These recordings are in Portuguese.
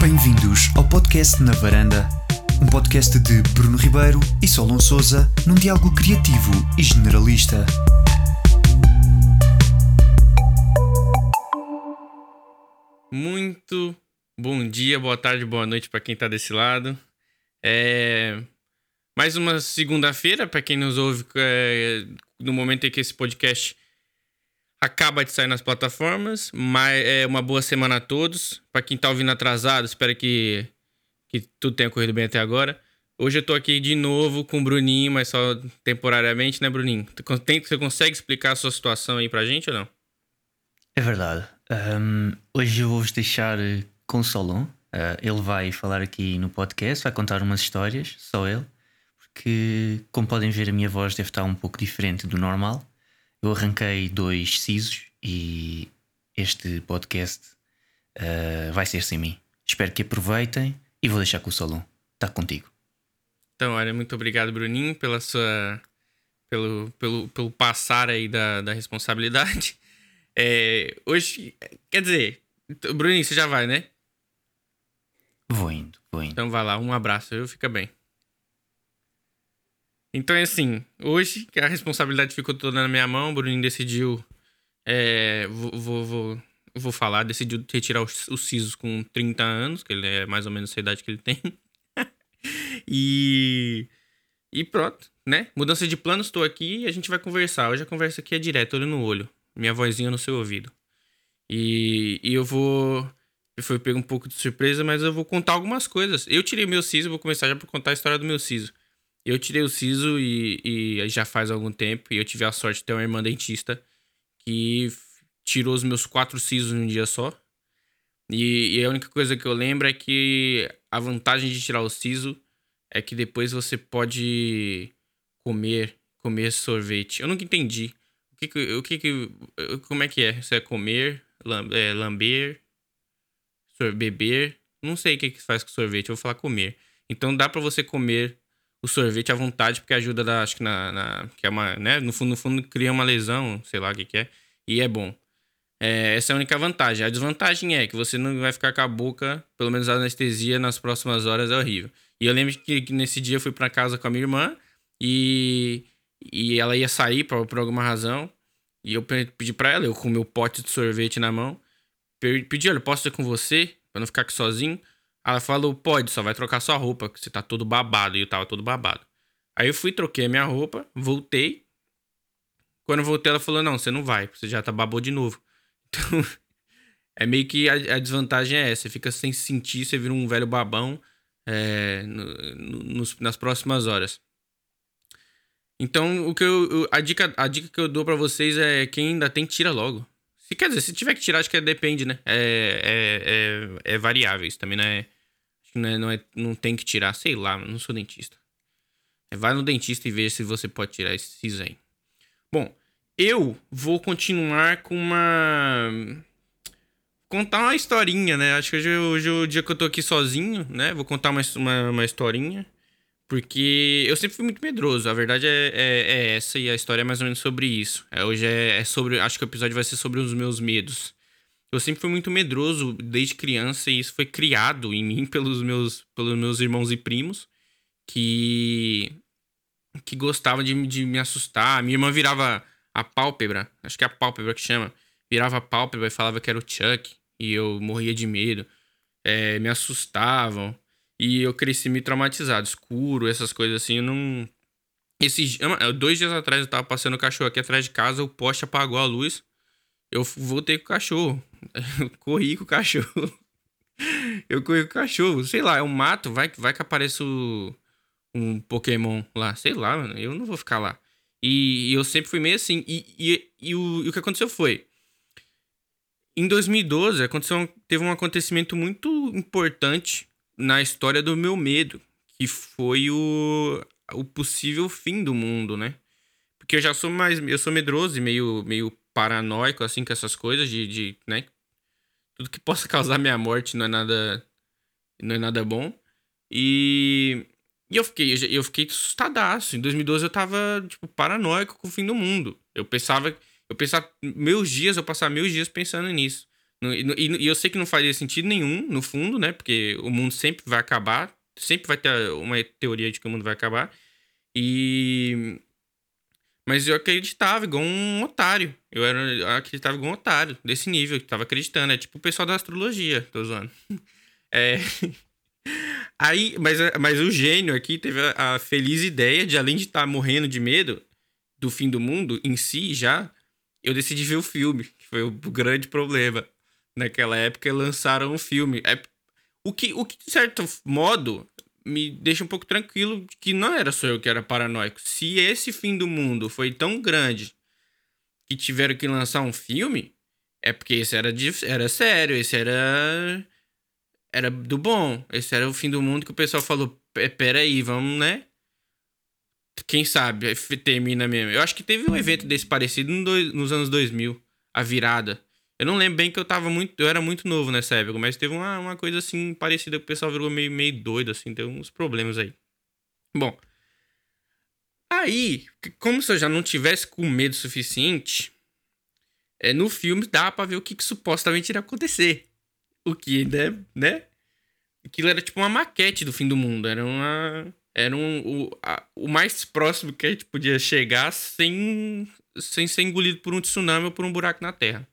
Bem-vindos ao podcast Na Varanda, um podcast de Bruno Ribeiro e Solon Souza num diálogo criativo e generalista. Muito bom dia, boa tarde, boa noite para quem tá desse lado. É mais uma segunda-feira para quem nos ouve é, no momento em que esse podcast acaba de sair nas plataformas. Mas é uma boa semana a todos. Para quem tá ouvindo atrasado, espero que, que tudo tenha corrido bem até agora. Hoje eu tô aqui de novo com o Bruninho, mas só temporariamente, né, Bruninho? Você consegue explicar a sua situação aí pra gente ou não? É verdade. Um, hoje eu vou-vos deixar eh, com o Solon. Uh, ele vai falar aqui no podcast, vai contar umas histórias, só ele. Porque, como podem ver, a minha voz deve estar um pouco diferente do normal. Eu arranquei dois sisos e este podcast uh, vai ser sem mim. Espero que aproveitem e vou deixar com o Solon. Está contigo. Então, olha, muito obrigado, Bruninho, pela sua. pelo, pelo, pelo passar aí da, da responsabilidade. É, hoje, quer dizer, Bruninho, você já vai, né? Vou indo, vou indo. Então vai lá, um abraço, eu fica bem. Então é assim, hoje a responsabilidade ficou toda na minha mão, o Bruninho decidiu. É, vou, vou, vou, vou, falar, decidiu retirar os, os sisos com 30 anos, que ele é mais ou menos a idade que ele tem. e. E pronto, né? Mudança de planos, estou aqui e a gente vai conversar. Hoje a conversa aqui é direto, olho no olho minha vozinha no seu ouvido. E, e eu vou. Eu fui pego um pouco de surpresa, mas eu vou contar algumas coisas. Eu tirei meu siso, vou começar já por contar a história do meu siso. Eu tirei o siso e, e já faz algum tempo, e eu tive a sorte de ter uma irmã dentista que tirou os meus quatro sisos num dia só. E, e, a única coisa que eu lembro é que a vantagem de tirar o siso é que depois você pode comer, comer sorvete. Eu nunca entendi que, que, o que. Como é que é? Você é comer, lamber, é, lamber beber. Não sei o que, que faz com sorvete, eu vou falar comer. Então dá para você comer o sorvete à vontade, porque ajuda, da, acho que na, na, que é uma, né? No fundo, no fundo, cria uma lesão, sei lá o que, que é, e é bom. É, essa é a única vantagem. A desvantagem é que você não vai ficar com a boca, pelo menos a anestesia nas próximas horas é horrível. E eu lembro que, que nesse dia eu fui para casa com a minha irmã e e ela ia sair por, por alguma razão. E eu pedi pra ela, eu com meu pote de sorvete na mão. Pedi, olha, posso ir com você? Pra não ficar aqui sozinho. Ela falou, pode, só vai trocar sua roupa, que você tá todo babado. E eu tava todo babado. Aí eu fui, troquei a minha roupa, voltei. Quando eu voltei, ela falou, não, você não vai, você já tá babou de novo. Então, é meio que a, a, desvantagem é essa. Você fica sem sentir, você vira um velho babão é, no, no, nas próximas horas. Então, o que eu, a, dica, a dica que eu dou para vocês é quem ainda tem, tira logo. Se quer dizer, se tiver que tirar, acho que é, depende, né? É, é, é, é variável. Isso também não é, não é, não é. Não tem que tirar, sei lá, não sou dentista. É, vai no dentista e veja se você pode tirar esses aí. Bom, eu vou continuar com uma. Contar uma historinha, né? Acho que hoje, hoje é o dia que eu tô aqui sozinho, né? Vou contar uma, uma, uma historinha. Porque eu sempre fui muito medroso. A verdade é, é, é, essa e a história é mais ou menos sobre isso. É, hoje é, é, sobre. Acho que o episódio vai ser sobre os meus medos. Eu sempre fui muito medroso desde criança e isso foi criado em mim pelos meus, pelos meus irmãos e primos que. que gostavam de, de me assustar. Minha irmã virava a pálpebra, acho que é a pálpebra que chama. Virava a pálpebra e falava que era o Chuck. E eu morria de medo. É, me assustavam. E eu cresci meio traumatizado, escuro, essas coisas assim. Eu não. Esses, dois dias atrás eu tava passando o cachorro aqui atrás de casa, o poste apagou a luz. Eu voltei com o cachorro. Eu corri com o cachorro. Eu corri com o cachorro. Sei lá, é um mato, vai, vai que apareça o, um Pokémon lá. Sei lá, mano. Eu não vou ficar lá. E, e eu sempre fui meio assim. E, e, e, o, e o que aconteceu foi. Em 2012, aconteceu, teve um acontecimento muito importante na história do meu medo, que foi o, o possível fim do mundo, né? Porque eu já sou mais. Eu sou medroso e meio, meio paranoico, assim, com essas coisas de, de. né? Tudo que possa causar minha morte não é nada. Não é nada bom. E. E eu fiquei, eu fiquei assustadaço. Em 2012 eu tava, tipo, paranoico com o fim do mundo. Eu pensava. Eu pensava. Meus dias, eu passava meus dias pensando nisso. E, eu sei que não faria sentido nenhum, no fundo, né? Porque o mundo sempre vai acabar. Sempre vai ter uma teoria de que o mundo vai acabar. E. Mas eu acreditava igual um otário. Eu, era, eu acreditava igual um otário, desse nível. Eu tava acreditando. É tipo o pessoal da astrologia, tô zoando. É. Aí, mas, mas o gênio aqui teve a, a feliz ideia de, além de estar tá morrendo de medo do fim do mundo em si já, eu decidi ver o filme, que foi o grande problema. Naquela época lançaram um filme. É, o, que, o que, de certo modo, me deixa um pouco tranquilo que não era só eu que era paranoico. Se esse fim do mundo foi tão grande que tiveram que lançar um filme, é porque esse era, era sério, esse era. Era do bom. Esse era o fim do mundo que o pessoal falou: peraí, vamos, né? Quem sabe termina mesmo. Eu acho que teve um evento desse parecido nos anos 2000, a virada. Eu não lembro bem que eu tava muito. Eu era muito novo nessa época, mas teve uma, uma coisa assim parecida que o pessoal virou meio, meio doido, assim, teve uns problemas aí. Bom. Aí, como se eu já não tivesse com medo suficiente, é, no filme dá pra ver o que, que supostamente iria acontecer. O que, né? né? Aquilo era tipo uma maquete do fim do mundo. Era uma. Era um, o, a, o mais próximo que a gente podia chegar sem, sem ser engolido por um tsunami ou por um buraco na Terra.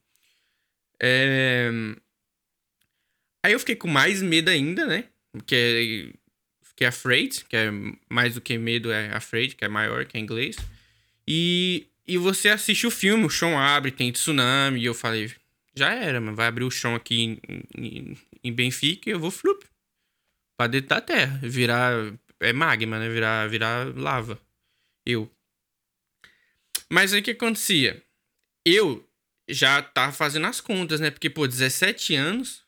É... Aí eu fiquei com mais medo ainda, né? Porque fiquei afraid, que é mais do que medo, é afraid, que é maior, que é inglês. E, e você assiste o filme, o chão abre, tem tsunami, e eu falei, já era, mas vai abrir o chão aqui em, em, em Benfica e eu vou flup pra dentro da terra, virar, é magma, né? Virar, virar lava. Eu. Mas aí o que acontecia? Eu já tá fazendo as contas, né? Porque, pô, 17 anos.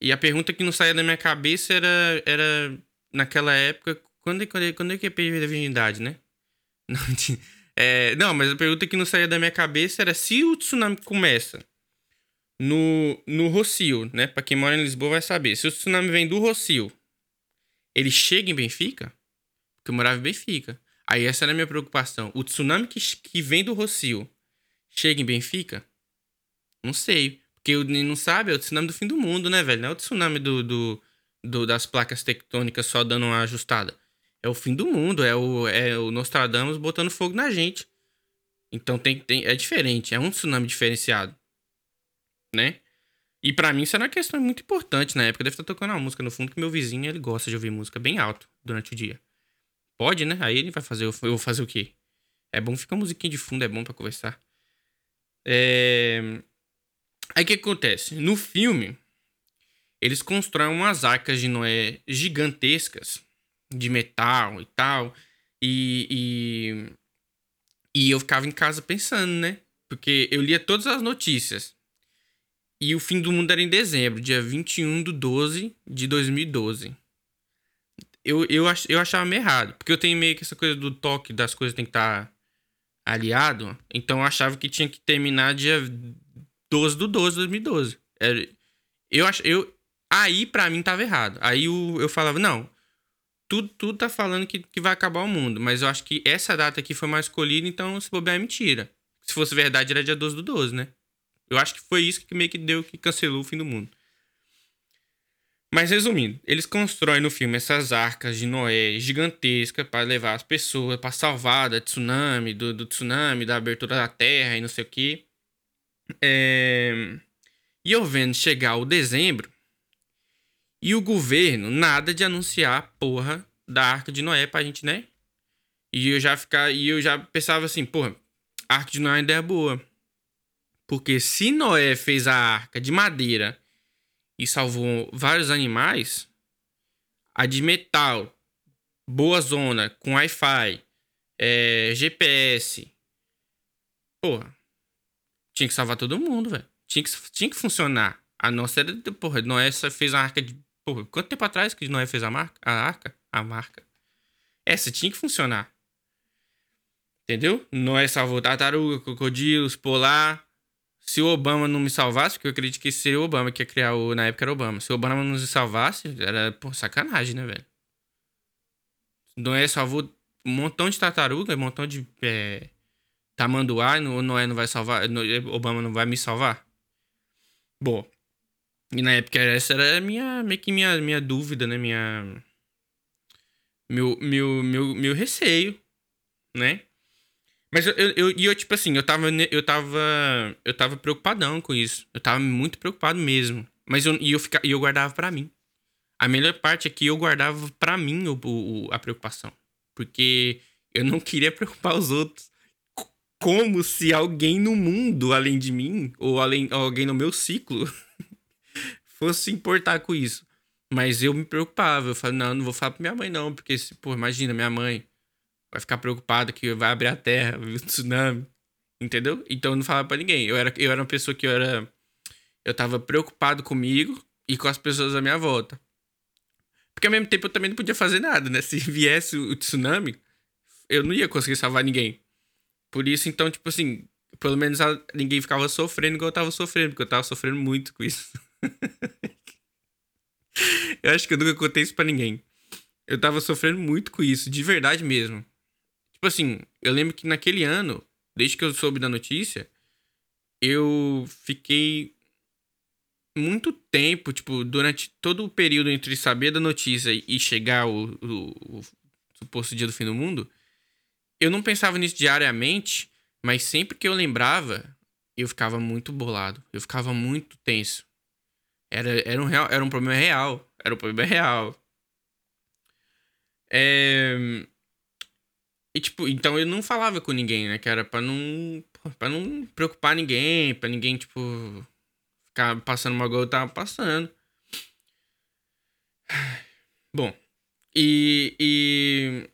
E a pergunta que não saía da minha cabeça era, era naquela época, quando, quando, quando é que é perder a virgindade, né? Não, é, não, mas a pergunta que não saía da minha cabeça era se o tsunami começa no, no Rocio, né? Pra quem mora em Lisboa vai saber. Se o tsunami vem do Rocio, ele chega em Benfica? Porque eu morava em Benfica. Aí essa era a minha preocupação. O tsunami que, que vem do Rocio chega em Benfica? Não sei. Porque o não sabe, é o tsunami do fim do mundo, né, velho? Não é o tsunami do, do, do, das placas tectônicas só dando uma ajustada. É o fim do mundo, é o, é o Nostradamus botando fogo na gente. Então tem, tem, é diferente, é um tsunami diferenciado. Né? E para mim isso era uma questão muito importante na época. Deve estar tocando uma música no fundo que meu vizinho ele gosta de ouvir música bem alto durante o dia. Pode, né? Aí ele vai fazer, eu vou fazer o quê? É bom ficar musiquinha de fundo, é bom para conversar. É... Aí o que acontece? No filme, eles constroem umas arcas de Noé gigantescas, de metal e tal. E, e, e eu ficava em casa pensando, né? Porque eu lia todas as notícias. E o fim do mundo era em dezembro, dia 21 de 12 de 2012. Eu, eu, ach, eu achava meio errado, porque eu tenho meio que essa coisa do toque das coisas tem que estar tá aliado, então eu achava que tinha que terminar dia 12 do 12 de 2012. Eu acho, eu, aí para mim tava errado. Aí eu, eu falava, não, tudo, tudo tá falando que, que vai acabar o mundo, mas eu acho que essa data aqui foi mais escolhida, então se bobear é mentira. Se fosse verdade, era dia 12 do 12, né? Eu acho que foi isso que meio que deu que cancelou o fim do mundo. Mas resumindo, eles constroem no filme essas arcas de Noé gigantescas para levar as pessoas, para salvar da tsunami, do, do, tsunami, da abertura da terra e não sei o que. É... E eu vendo chegar o dezembro e o governo nada de anunciar a porra da arca de Noé pra gente, né? E eu já ficar, e eu já pensava assim, porra, a arca de Noé ainda é boa. Porque se Noé fez a arca de madeira e salvou vários animais, a de metal, boa zona, com Wi-Fi, é, GPS, porra, tinha que salvar todo mundo, velho. Tinha que, tinha que funcionar. A nossa era, porra, Noé fez a arca de. Porra, quanto tempo atrás que Noé fez a marca? A arca? A marca. Essa tinha que funcionar. Entendeu? Noé salvou tartaruga, crocodilos, polar, se o Obama não me salvasse, porque eu acredito que seria o Obama que ia criar o. Na época era o Obama. Se o Obama não me salvasse, era, pô, sacanagem, né, velho? Noé salvou um montão de tartaruga, um montão de é, tamanduá, o Noé não vai salvar. Obama não vai me salvar. Bom, e na época essa era minha, meio que minha, minha dúvida, né? Minha. Meu, meu, meu, meu receio, né? Mas eu, eu, eu, eu, tipo assim, eu tava, eu tava, eu tava preocupadão com isso. Eu tava muito preocupado mesmo. Mas eu, e eu, fica, eu guardava para mim. A melhor parte é que eu guardava para mim o, o, a preocupação. Porque eu não queria preocupar os outros. Como se alguém no mundo, além de mim, ou além, alguém no meu ciclo, fosse se importar com isso. Mas eu me preocupava. Eu falei, não, não vou falar pra minha mãe, não. Porque, pô, imagina, minha mãe vai ficar preocupada que vai abrir a terra, o tsunami. Entendeu? Então eu não falava pra ninguém. Eu era, eu era uma pessoa que eu era. Eu tava preocupado comigo e com as pessoas à minha volta. Porque ao mesmo tempo eu também não podia fazer nada, né? Se viesse o tsunami, eu não ia conseguir salvar ninguém. Por isso, então, tipo assim, pelo menos ninguém ficava sofrendo igual eu tava sofrendo, porque eu tava sofrendo muito com isso. eu acho que eu nunca contei isso pra ninguém. Eu tava sofrendo muito com isso, de verdade mesmo. Tipo assim, eu lembro que naquele ano, desde que eu soube da notícia, eu fiquei muito tempo, tipo, durante todo o período entre saber da notícia e chegar o, o, suposto dia do fim do mundo, eu não pensava nisso diariamente, mas sempre que eu lembrava, eu ficava muito bolado. Eu ficava muito tenso. Era, era, um, real, era um problema real. Era um problema real. É... E, tipo, então eu não falava com ninguém, né? Que era pra não, pra não preocupar ninguém, pra ninguém, tipo, ficar passando uma gol eu tava passando. Bom, e, e.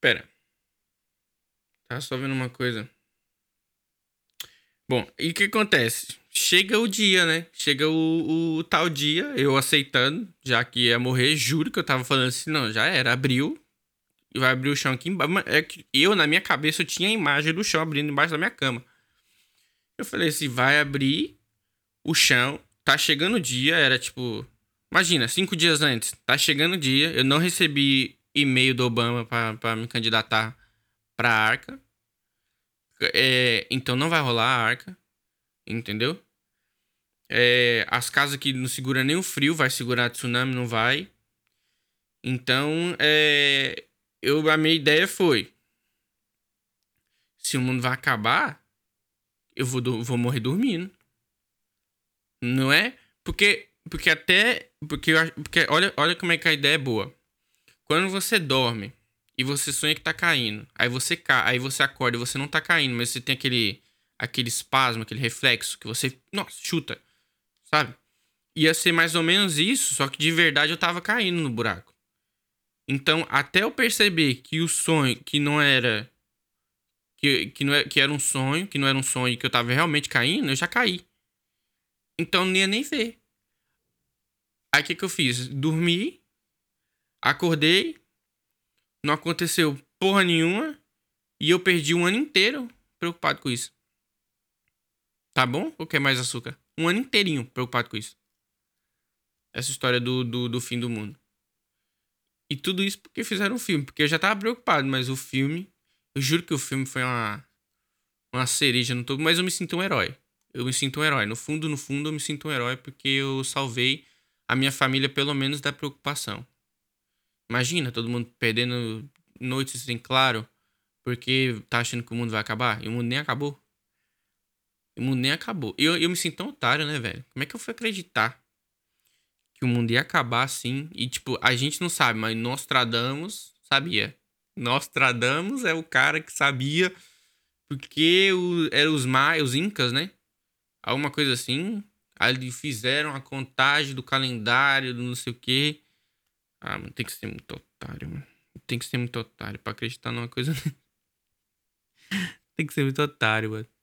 Pera. Tá só vendo uma coisa. Bom, e o que acontece? Chega o dia, né? Chega o, o, tal dia, eu aceitando, já que ia morrer, juro que eu tava falando assim, não, já era, abriu, e vai abrir o chão aqui embaixo. É que eu, na minha cabeça, eu tinha a imagem do chão abrindo embaixo da minha cama. Eu falei assim, vai abrir o chão, tá chegando o dia, era tipo, imagina, cinco dias antes, tá chegando o dia, eu não recebi e-mail do Obama para me candidatar pra arca. É, então não vai rolar a arca, entendeu? É, as casas que não seguram nem o frio, vai segurar tsunami, não vai. Então, é, eu, a minha ideia foi: se o mundo vai acabar, eu vou, vou morrer dormindo. Não é? Porque, porque até. Porque, porque olha, olha como é que a ideia é boa. Quando você dorme e você sonha que tá caindo, aí você cai, aí você acorda e você não tá caindo, mas você tem aquele aquele espasmo, aquele reflexo que você, nossa, chuta sabe? Ia ser mais ou menos isso, só que de verdade eu tava caindo no buraco. Então, até eu perceber que o sonho, que não era. Que, que, não é, que era um sonho, que não era um sonho, que eu tava realmente caindo, eu já caí. Então não ia nem ver. Aí o que, que eu fiz? Dormi, acordei, não aconteceu porra nenhuma, e eu perdi um ano inteiro preocupado com isso. Tá bom? Ou quer mais açúcar? Um ano inteirinho preocupado com isso. Essa história do, do, do fim do mundo. E tudo isso porque fizeram um filme. Porque eu já tava preocupado, mas o filme. Eu juro que o filme foi uma. Uma cereja no todo. Mas eu me sinto um herói. Eu me sinto um herói. No fundo, no fundo, eu me sinto um herói porque eu salvei a minha família, pelo menos, da preocupação. Imagina todo mundo perdendo noites em claro porque tá achando que o mundo vai acabar. E o mundo nem acabou. O mundo nem acabou. Eu, eu me sinto tão otário, né, velho? Como é que eu fui acreditar que o mundo ia acabar assim? E, tipo, a gente não sabe, mas Nostradamus sabia. Nostradamus é o cara que sabia porque o, eram os maias, os incas, né? Alguma coisa assim. Aí fizeram a contagem do calendário, do não sei o quê. Ah, mano, tem que ser muito otário, mano. Tem que ser muito otário pra acreditar numa coisa. tem que ser muito otário, mano.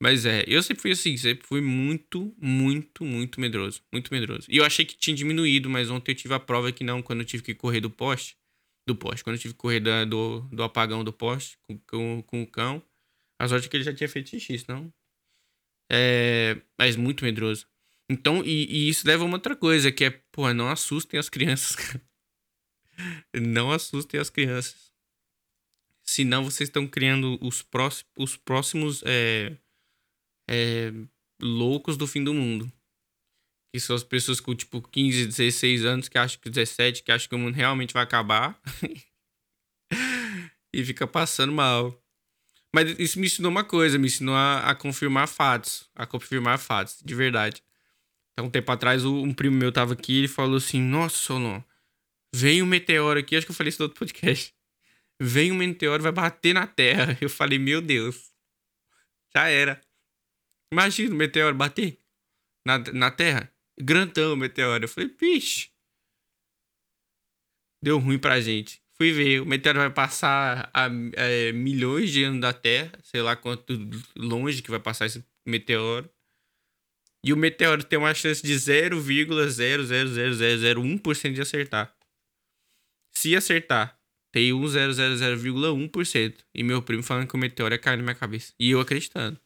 Mas é, eu sempre fui assim, sempre fui muito, muito, muito medroso. Muito medroso. E eu achei que tinha diminuído, mas ontem eu tive a prova que não, quando eu tive que correr do poste. Do poste, quando eu tive que correr da, do, do apagão do poste com, com, com o cão. A sorte é que ele já tinha feito xixi, não. É. Mas muito medroso. Então, e, e isso leva a uma outra coisa, que é, porra, não assustem as crianças. não assustem as crianças. Senão vocês estão criando os próximos. Os próximos é, é, loucos do fim do mundo. Que são as pessoas com, tipo, 15, 16 anos, que acham que 17, que acham que o mundo realmente vai acabar. e fica passando mal. Mas isso me ensinou uma coisa, me ensinou a, a, confirmar fatos. A confirmar fatos, de verdade. Então, um tempo atrás, um primo meu tava aqui e ele falou assim: Nossa, Solon, veio um meteoro aqui. Acho que eu falei isso no outro podcast. Vem um meteoro, vai bater na Terra. Eu falei: Meu Deus, já era. Imagina o meteoro bater na, na Terra. Grandão o meteoro. Eu falei: Pixe. Deu ruim pra gente. Fui ver, o meteoro vai passar a, a, é, milhões de anos da Terra, sei lá quanto longe que vai passar esse meteoro. E o meteoro tem uma chance de 0,00001% de acertar. Se acertar, tem 1,000,1%. E meu primo falando que o meteoro ia cair na minha cabeça. E eu acreditando.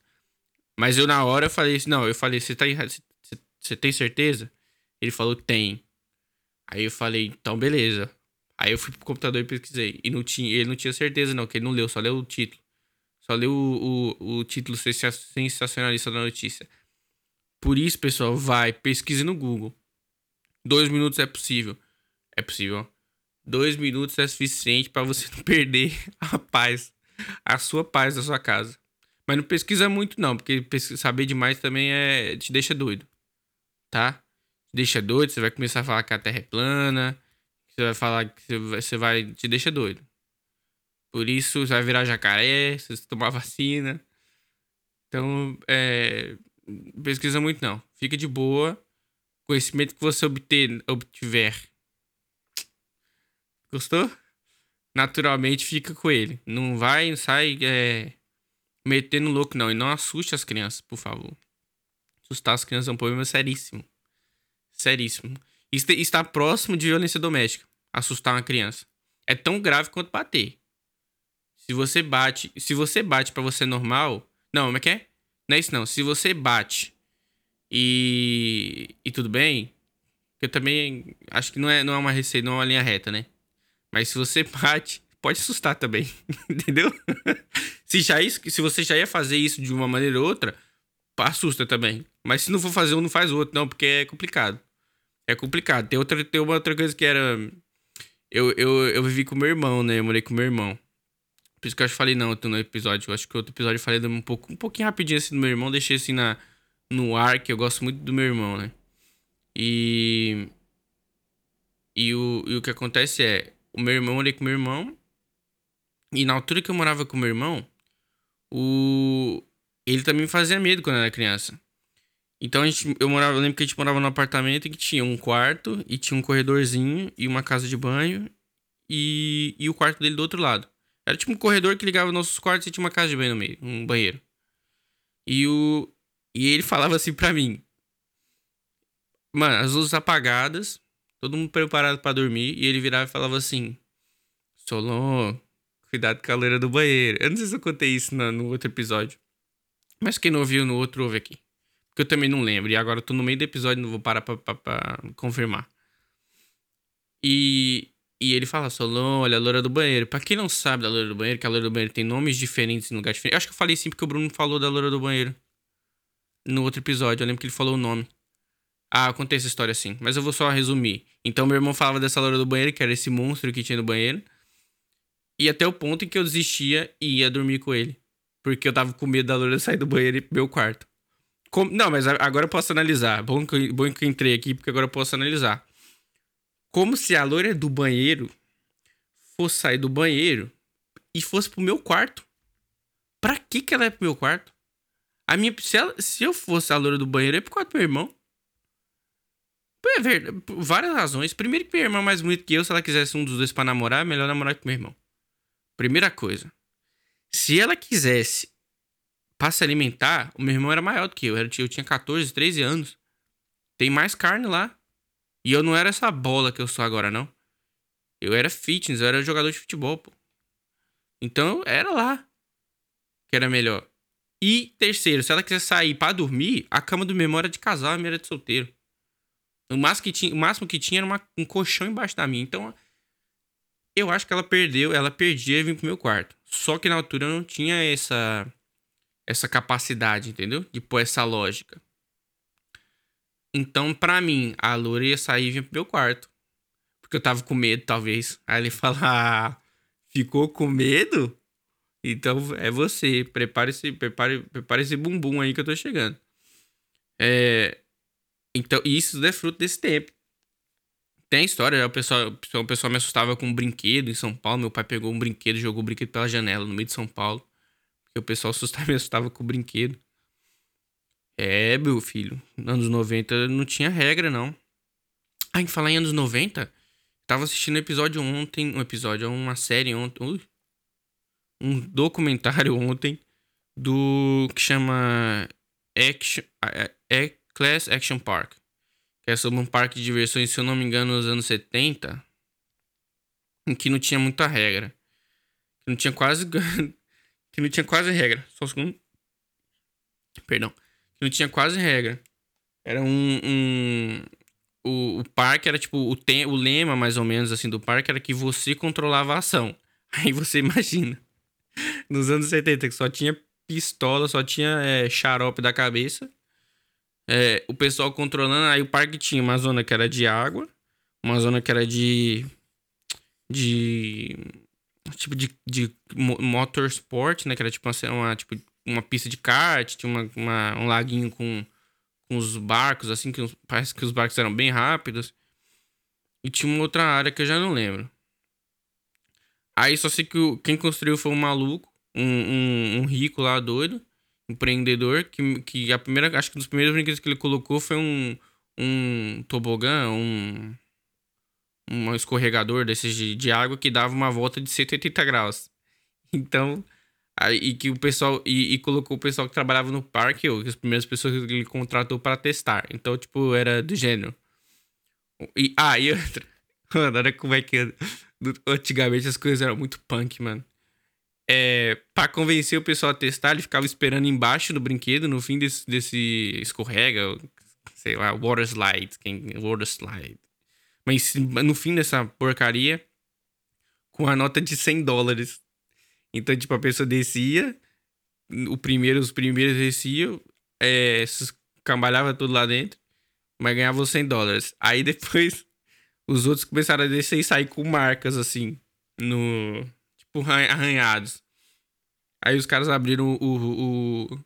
Mas eu na hora falei assim, não, eu falei, você tá Você tem certeza? Ele falou, tem. Aí eu falei, então beleza. Aí eu fui pro computador e pesquisei. E não tinha, ele não tinha certeza, não, que ele não leu, só leu o título. Só leu o, o, o título sensacionalista da notícia. Por isso, pessoal, vai, pesquise no Google. Dois minutos é possível. É possível. Dois minutos é suficiente para você não perder a paz, a sua paz da sua casa. Mas não pesquisa muito, não, porque saber demais também é te deixa doido. Tá? Te deixa doido, você vai começar a falar que a Terra é plana, você vai falar que você vai. Te deixa doido. Por isso você vai virar jacaré, você tomar vacina. Então, é, pesquisa muito não. Fica de boa. Conhecimento que você obter, obtiver. Gostou? Naturalmente fica com ele. Não vai, não sai é, metendo louco, não. E não assuste as crianças, por favor. Assustar as crianças é um problema seríssimo. Seríssimo está próximo de violência doméstica. Assustar uma criança. É tão grave quanto bater. Se você bate. Se você bate para você normal. Não, como é que é? Não é isso não. Se você bate e. E tudo bem. Eu também acho que não é, não é uma receita, não é uma linha reta, né? Mas se você bate, pode assustar também. Entendeu? se, já se você já ia fazer isso de uma maneira ou outra, assusta também. Mas se não for fazer um, não faz outro, não, porque é complicado é complicado. Tem, outra, tem uma outra coisa que era. Eu, eu, eu vivi com meu irmão, né? Eu morei com meu irmão. Por isso que eu acho que falei não no episódio. Eu acho que outro episódio eu falei um, pouco, um pouquinho rapidinho assim do meu irmão. Deixei assim na, no ar, que eu gosto muito do meu irmão, né? E. E o, e o que acontece é. O meu irmão, eu morei com meu irmão. E na altura que eu morava com meu irmão, o. Ele também fazia medo quando eu era criança. Então a gente, eu morava, eu lembro que a gente morava num apartamento que tinha um quarto e tinha um corredorzinho e uma casa de banho e, e o quarto dele do outro lado. Era tipo um corredor que ligava nossos quartos e tinha uma casa de banho no meio, um banheiro. E o e ele falava assim pra mim: "Mano, as luzes apagadas, todo mundo preparado para dormir" e ele virava e falava assim: "Solon, cuidado com a loira do banheiro". Eu não sei se eu contei isso no, no outro episódio. Mas quem não ouviu no outro ouve aqui. Porque eu também não lembro. E agora eu tô no meio do episódio, não vou parar pra, pra, pra confirmar. E, e ele fala, Solon, olha a loura do banheiro. Pra quem não sabe da loura do banheiro, que a loura do banheiro tem nomes diferentes em lugares diferentes. Eu acho que eu falei sim porque o Bruno falou da loura do banheiro. No outro episódio, eu lembro que ele falou o nome. Ah, eu contei essa história assim, mas eu vou só resumir. Então, meu irmão falava dessa loura do banheiro, que era esse monstro que tinha no banheiro. E até o ponto em que eu desistia e ia dormir com ele. Porque eu tava com medo da loura sair do banheiro e pro meu quarto. Como, não, mas agora eu posso analisar. Bom que, bom que eu entrei aqui, porque agora eu posso analisar. Como se a loira do banheiro fosse sair do banheiro e fosse pro meu quarto. Pra que que ela é pro meu quarto? A minha, se, ela, se eu fosse a loira do banheiro, eu ia pro quarto do meu irmão. É por várias razões. Primeiro que meu irmão é mais bonito que eu. Se ela quisesse um dos dois pra namorar, é melhor namorar com meu irmão. Primeira coisa. Se ela quisesse para se alimentar, o meu irmão era maior do que eu. Eu tinha 14, 13 anos. Tem mais carne lá. E eu não era essa bola que eu sou agora, não. Eu era fitness, eu era jogador de futebol, pô. Então, era lá que era melhor. E terceiro, se ela quiser sair para dormir, a cama do meu irmão era de casal, a minha era de solteiro. O máximo que tinha, o máximo que tinha era uma, um colchão embaixo da minha. Então, eu acho que ela perdeu, ela perdia e vir pro meu quarto. Só que na altura eu não tinha essa essa capacidade, entendeu? De pôr essa lógica. Então, pra mim, a loura ia sair e vir pro meu quarto. Porque eu tava com medo, talvez. Aí ele fala: ah, ficou com medo? Então é você. Prepare esse, prepare, prepare esse bumbum aí que eu tô chegando. É, então, isso é fruto desse tempo. Tem história, o pessoal, o pessoal me assustava com um brinquedo em São Paulo. Meu pai pegou um brinquedo, jogou o brinquedo pela janela no meio de São Paulo. O pessoal assustava, me assustava com o brinquedo. É, meu filho. Anos 90 não tinha regra, não. Ah, em falar em anos 90, tava assistindo um episódio ontem. Um episódio, uma série ontem. Ui, um documentário ontem do que chama Action, é, Class Action Park. Que é sobre um parque de diversões, se eu não me engano, nos anos 70. Em que não tinha muita regra. Que não tinha quase. que não tinha quase regra. Só um segundo. Perdão. Que não tinha quase regra. Era um. um o, o parque era tipo. O, tem, o lema, mais ou menos, assim, do parque era que você controlava a ação. Aí você imagina. Nos anos 70, que só tinha pistola, só tinha é, xarope da cabeça. É, o pessoal controlando. Aí o parque tinha uma zona que era de água, uma zona que era de. de. tipo de, de motorsport, né? Que era tipo uma, uma, tipo, uma pista de kart, tinha uma, uma, um laguinho com, com os barcos, assim, que parece que os barcos eram bem rápidos. E tinha uma outra área que eu já não lembro. Aí só sei que o, quem construiu foi um maluco, um, um, um, rico lá, doido, empreendedor, que, que a primeira, acho que um dos primeiros brinquedos que ele colocou foi um, um tobogã, um, um escorregador desses de, de água que dava uma volta de 180 graus. Então, aí, e que o pessoal, e, e colocou o pessoal que trabalhava no parque, ou as primeiras pessoas que ele contratou para testar. Então, tipo, era do gênero. E, ah, e outra. Mano, olha como é que. Antigamente as coisas eram muito punk, mano. É, pra convencer o pessoal a testar, ele ficava esperando embaixo do brinquedo, no fim desse, desse escorrega, sei lá, water slide, quem, water slide. Mas no fim dessa porcaria, com a nota de 100 dólares. Então, tipo, a pessoa descia, o primeiro, os primeiros desciam, é, cambalhava tudo lá dentro, mas ganhava os 100 dólares. Aí depois os outros começaram a descer e sair com marcas, assim, no. Arranhados. Aí os caras abriram o, o,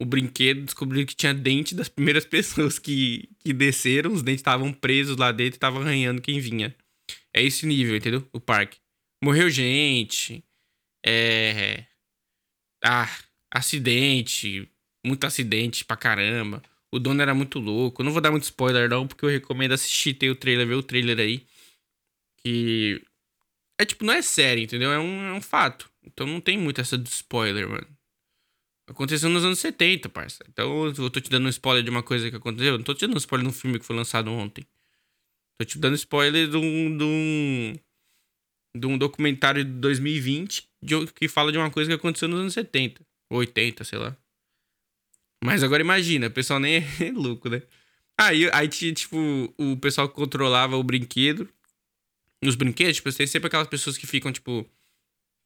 o brinquedo, descobriram que tinha dente das primeiras pessoas que, que desceram, os dentes estavam presos lá dentro e estavam arranhando quem vinha. É esse nível, entendeu? O parque. Morreu gente. É. Ah, acidente. Muito acidente pra caramba. O dono era muito louco. Não vou dar muito spoiler, não, porque eu recomendo assistir, ter o trailer, ver o trailer aí. Que. É tipo, não é série, entendeu? É um, é um fato. Então não tem muito essa de spoiler, mano. Aconteceu nos anos 70, parça. Então eu tô te dando um spoiler de uma coisa que aconteceu. Eu não tô te dando um spoiler de um filme que foi lançado ontem. Tô te dando spoiler de um. de um, de um documentário de 2020 de, que fala de uma coisa que aconteceu nos anos 70. 80, sei lá. Mas agora imagina, o pessoal nem é louco, né? Aí, aí tinha, tipo, o pessoal que controlava o brinquedo. Os brinquedos, tipo, tem sempre aquelas pessoas que ficam, tipo,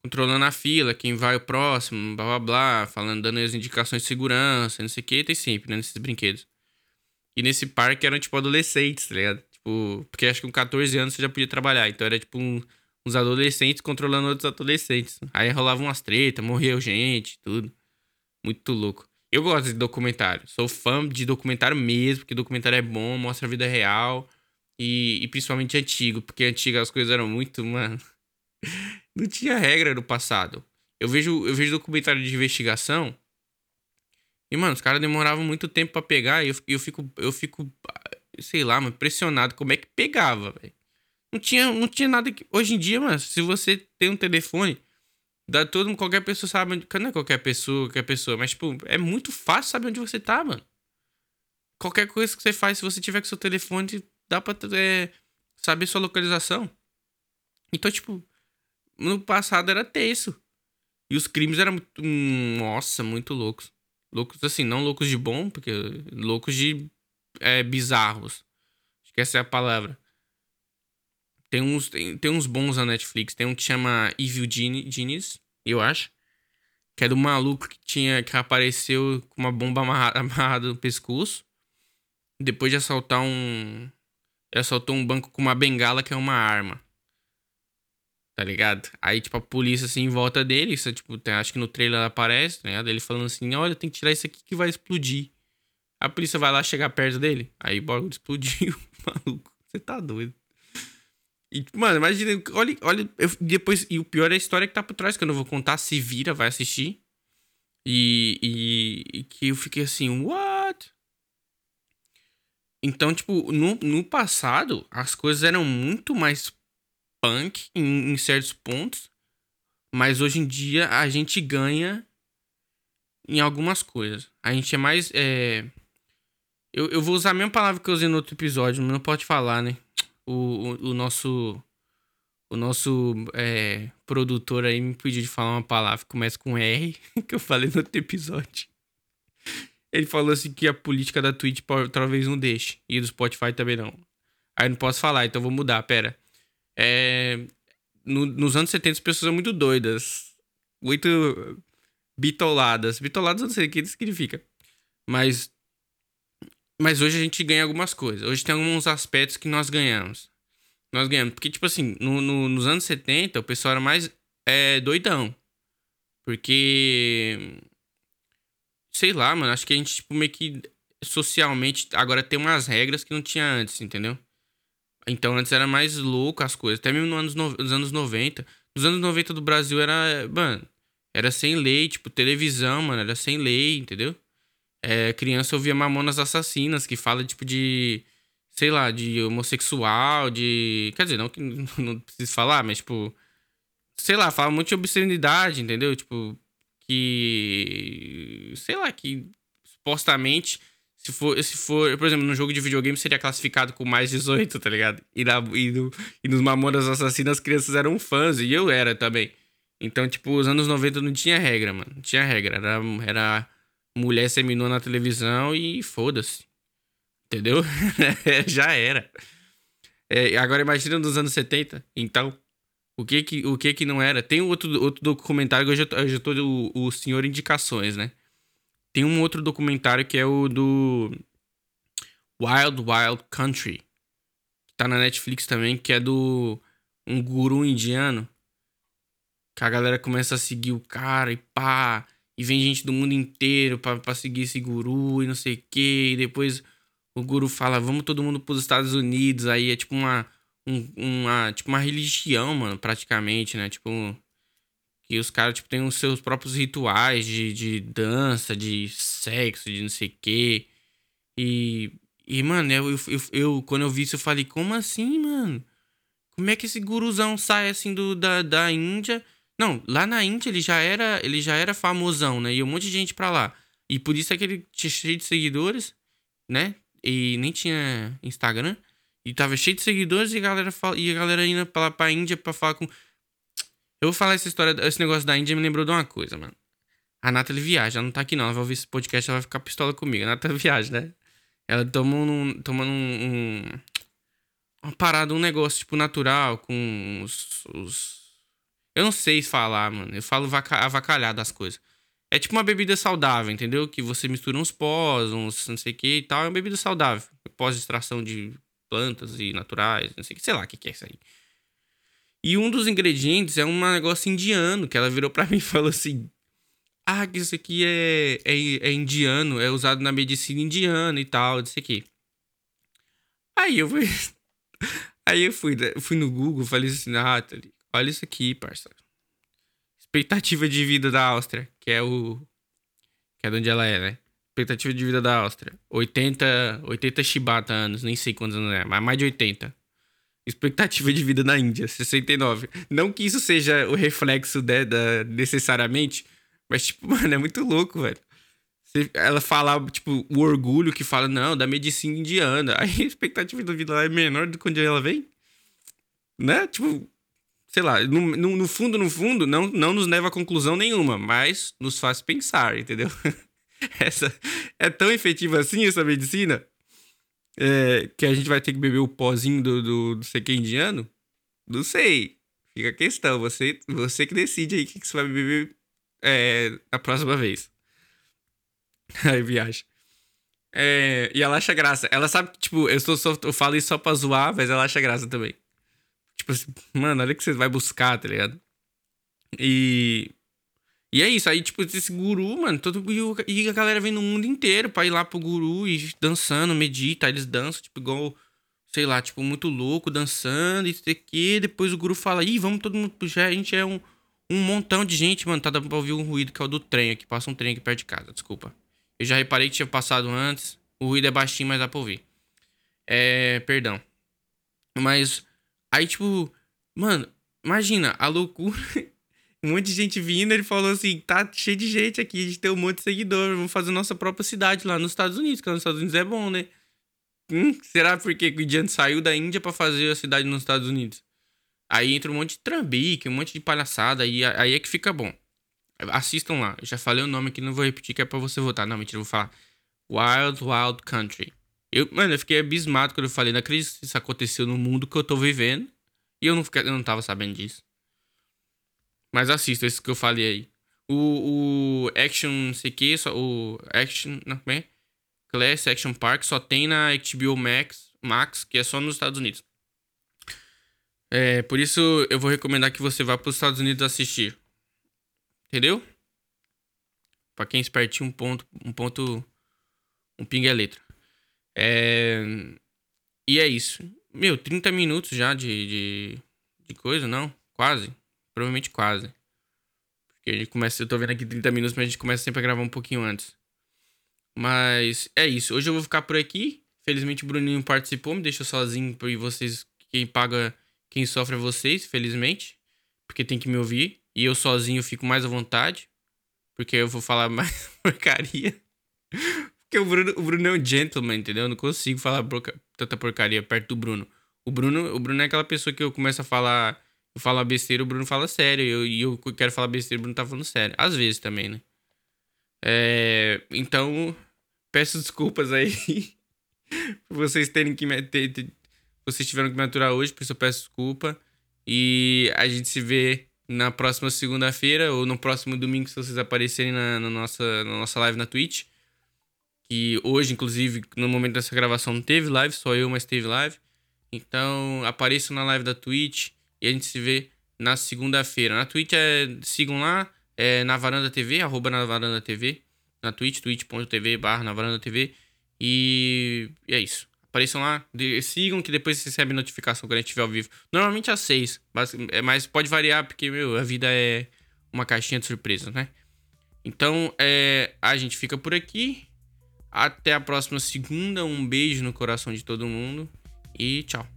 controlando a fila, quem vai o próximo, blá blá blá, falando, dando as indicações de segurança, não sei o que, tem sempre, né, nesses brinquedos. E nesse parque eram, tipo, adolescentes, tá ligado? Tipo, porque acho que com 14 anos você já podia trabalhar, então era, tipo, um, uns adolescentes controlando outros adolescentes. Aí rolavam umas tretas, morreu gente, tudo. Muito louco. Eu gosto de documentário. Sou fã de documentário mesmo, porque documentário é bom, mostra a vida real. E, e principalmente antigo, porque antigo as coisas eram muito, mano. Não tinha regra no passado. Eu vejo, eu vejo documentário de investigação. E, mano, os caras demoravam muito tempo para pegar. E eu, eu fico, eu fico, sei lá, mano, impressionado como é que pegava, velho. Não tinha, não tinha nada que. Hoje em dia, mano, se você tem um telefone, Dá todo qualquer pessoa sabe onde. Não é qualquer pessoa, qualquer pessoa, mas, tipo, é muito fácil saber onde você tá, mano. Qualquer coisa que você faz, se você tiver com seu telefone, dá pra é, saber sua localização. Então, tipo, no passado era tenso. E os crimes eram muito. Nossa, muito loucos. Loucos, assim, não loucos de bom, porque. Loucos de. É, bizarros. Acho que essa é a palavra. Tem uns, tem, tem uns bons na Netflix. Tem um que chama Evil Genius, eu acho. Que é do maluco que tinha. que apareceu com uma bomba amarrada, amarrada no pescoço. Depois de assaltar um. Ele assaltou um banco com uma bengala que é uma arma. Tá ligado? Aí, tipo, a polícia assim em volta dele. Isso, tipo, tem, acho que no trailer aparece, tá ligado? Ele falando assim: olha, tem que tirar isso aqui que vai explodir. A polícia vai lá chegar perto dele. Aí o bagulho explodiu, maluco. Você tá doido. E, mano, imagina, olha, olha, eu, depois, e o pior é a história que tá por trás, que eu não vou contar, se vira, vai assistir. E, e, e que eu fiquei assim, what? Então, tipo, no, no passado, as coisas eram muito mais punk em, em certos pontos, mas hoje em dia a gente ganha em algumas coisas. A gente é mais. É... Eu, eu vou usar a mesma palavra que eu usei no outro episódio, mas não pode falar, né? o, o, o nosso o nosso é, produtor aí me pediu de falar uma palavra que começa com R, que eu falei no outro episódio. Ele falou assim que a política da Twitch talvez não deixe. E do Spotify também não. Aí não posso falar, então vou mudar, pera. É, no, nos anos 70 as pessoas são muito doidas. Muito bitoladas. Bitoladas eu não sei o que isso significa. Mas mas hoje a gente ganha algumas coisas. Hoje tem alguns aspectos que nós ganhamos. Nós ganhamos. Porque, tipo assim, no, no, nos anos 70, o pessoal era mais é, doidão. Porque. Sei lá, mano. Acho que a gente, tipo, meio que socialmente agora tem umas regras que não tinha antes, entendeu? Então antes era mais louco as coisas. Até mesmo nos anos, no, nos anos 90. Nos anos 90 do Brasil era. Mano, era sem lei, tipo, televisão, mano, era sem lei, entendeu? é, criança ouvia Mamonas Assassinas, que fala, tipo, de. Sei lá, de homossexual, de. Quer dizer, não que não precisa falar, mas, tipo. Sei lá, fala muito de obscenidade, entendeu? Tipo, que. Sei lá, que supostamente. Se for, se for, por exemplo, no jogo de videogame seria classificado com mais 18, tá ligado? E, na, e, no, e nos Mamonas Assassinas as crianças eram fãs, e eu era também. Então, tipo, os anos 90 não tinha regra, mano. Não tinha regra. Era, era mulher seminua na televisão e foda-se. Entendeu? Já era. É, agora imagina nos anos 70, então. O que que, o que, que não era? Tem outro, outro documentário que eu já, eu já tô o, o Senhor Indicações, né? Tem um outro documentário que é o do Wild Wild Country. Que tá na Netflix também, que é do um guru indiano. Que a galera começa a seguir o cara e pá. E vem gente do mundo inteiro para seguir esse guru e não sei o que. E depois o guru fala, vamos todo mundo pros Estados Unidos. Aí é tipo uma, um, uma, tipo uma religião, mano, praticamente, né? Tipo, que os caras tipo, têm os seus próprios rituais de, de dança, de sexo, de não sei o que. E, e, mano, eu, eu, eu, eu, quando eu vi isso, eu falei, como assim, mano? Como é que esse guruzão sai assim do, da, da Índia não, lá na Índia ele já era, ele já era famosão, né? E um monte de gente pra lá. E por isso é que ele tinha cheio de seguidores, né? E nem tinha Instagram. E tava cheio de seguidores e a galera, fala, e a galera indo pra, pra Índia pra falar com. Eu vou falar essa história, esse negócio da Índia me lembrou de uma coisa, mano. A Nathalie viaja, ela não tá aqui não. Ela vai ouvir esse podcast, ela vai ficar pistola comigo. A Nathalie viaja, né? Ela tomou um, um, um, uma parada, um negócio, tipo, natural, com os, os eu não sei falar, mano. Eu falo avacalhar das coisas. É tipo uma bebida saudável, entendeu? Que você mistura uns pós, uns não sei o que e tal. É uma bebida saudável. Pós-extração de plantas e naturais, não sei. Sei lá o que, que é isso aí. E um dos ingredientes é um negócio indiano, que ela virou pra mim e falou assim: Ah, que isso aqui é, é, é indiano, é usado na medicina indiana e tal, isso aqui. Aí eu fui. Aí eu fui, fui no Google falei assim, ah, Olha isso aqui, parça. Expectativa de vida da Áustria, que é o. Que é de onde ela é, né? Expectativa de vida da Áustria. 80, 80 Shibata anos, nem sei quantos anos é, mas mais de 80. Expectativa de vida na Índia, 69. Não que isso seja o reflexo de, da, necessariamente, mas, tipo, mano, é muito louco, velho. Ela fala, tipo, o orgulho que fala, não, da medicina indiana. Aí a expectativa de vida lá é menor do que onde ela vem. Né? Tipo, sei lá, no, no, no, fundo, no fundo, não, não nos leva a conclusão nenhuma, mas nos faz pensar, entendeu? essa é tão efetiva assim essa medicina é, que a gente vai ter que beber o pozinho do, do, do indiano? Não sei. Fica a questão. Você, você que decide aí o que, que você vai beber é, na próxima vez. Aí viagem. É, e ela acha graça. Ela sabe que, tipo, eu, sou só, eu falo isso só pra zoar, mas ela acha graça também. Tipo assim, mano, olha o que você vai buscar, tá ligado? E. E é isso, aí, tipo, esse guru, mano, todo, e a galera vem no mundo inteiro pra ir lá pro guru e dançando, medita, eles dançam, tipo, igual, sei lá, tipo, muito louco, dançando, isso aqui. Depois o guru fala, ih, vamos todo mundo, já, a gente é um, um montão de gente, mano, tá dando pra ouvir um ruído que é o do trem aqui, passa um trem aqui perto de casa, desculpa. Eu já reparei que tinha passado antes. O ruído é baixinho, mas dá pra ouvir. É. Perdão. Mas. Aí, tipo. Mano, imagina a loucura. um monte de gente vindo. Ele falou assim: tá cheio de gente aqui. A gente tem um monte de seguidor. Vamos fazer nossa própria cidade lá nos Estados Unidos. Que nos Estados Unidos é bom, né? Hum, será porque o Indian saiu da Índia para fazer a cidade nos Estados Unidos? Aí entra um monte de trambique, um monte de palhaçada. Aí, aí é que fica bom. Assistam lá. Eu já falei o nome aqui, não vou repetir, que é pra você votar. Não, mentira, eu vou falar. Wild Wild Country. Eu, mano, eu fiquei abismado quando eu falei, não acredito que isso aconteceu no mundo que eu tô vivendo. E eu não, fiquei, eu não tava sabendo disso. Mas assista esse que eu falei aí. O, o Action, não sei o que, só, o Action, não, como é? Class Action Park só tem na HBO Max, Max, que é só nos Estados Unidos. É, por isso eu vou recomendar que você vá para os Estados Unidos assistir. Entendeu? Pra quem espertinho, um ponto. Um ponto. Um pinga é letra. É. E é isso. Meu, 30 minutos já de, de, de coisa, não? Quase. Provavelmente quase. Porque a gente começa. Eu tô vendo aqui 30 minutos, mas a gente começa sempre a gravar um pouquinho antes. Mas é isso. Hoje eu vou ficar por aqui. Felizmente o Bruninho participou, me deixou sozinho e vocês. Quem paga. Quem sofre é vocês, felizmente. Porque tem que me ouvir. E eu sozinho fico mais à vontade. Porque eu vou falar mais porcaria. Porque o Bruno, o Bruno é um gentleman, entendeu? Eu não consigo falar porca, tanta porcaria perto do Bruno. O Bruno, o Bruno é aquela pessoa que eu começo a falar. Eu falo besteira, o Bruno fala sério. E eu, eu quero falar besteira, o Bruno tá falando sério. Às vezes também, né? É, então, peço desculpas aí. vocês terem que me. Ter, ter, vocês tiveram que me aturar hoje, por isso eu peço desculpa. E a gente se vê na próxima segunda-feira ou no próximo domingo, se vocês aparecerem na, na, nossa, na nossa live na Twitch. Que hoje, inclusive, no momento dessa gravação não teve live, só eu, mas teve live. Então, apareçam na live da Twitch e a gente se vê na segunda-feira. Na Twitch, é, sigam lá, é, na Varanda TV, arroba na Varanda TV, na Twitch, twitch.tv barra na Varanda TV. E, e é isso apareçam lá, de, sigam que depois você recebe notificação quando a gente estiver ao vivo. Normalmente às seis, mas, é, mas pode variar porque, meu, a vida é uma caixinha de surpresas, né? Então, é, a gente fica por aqui. Até a próxima segunda. Um beijo no coração de todo mundo e tchau.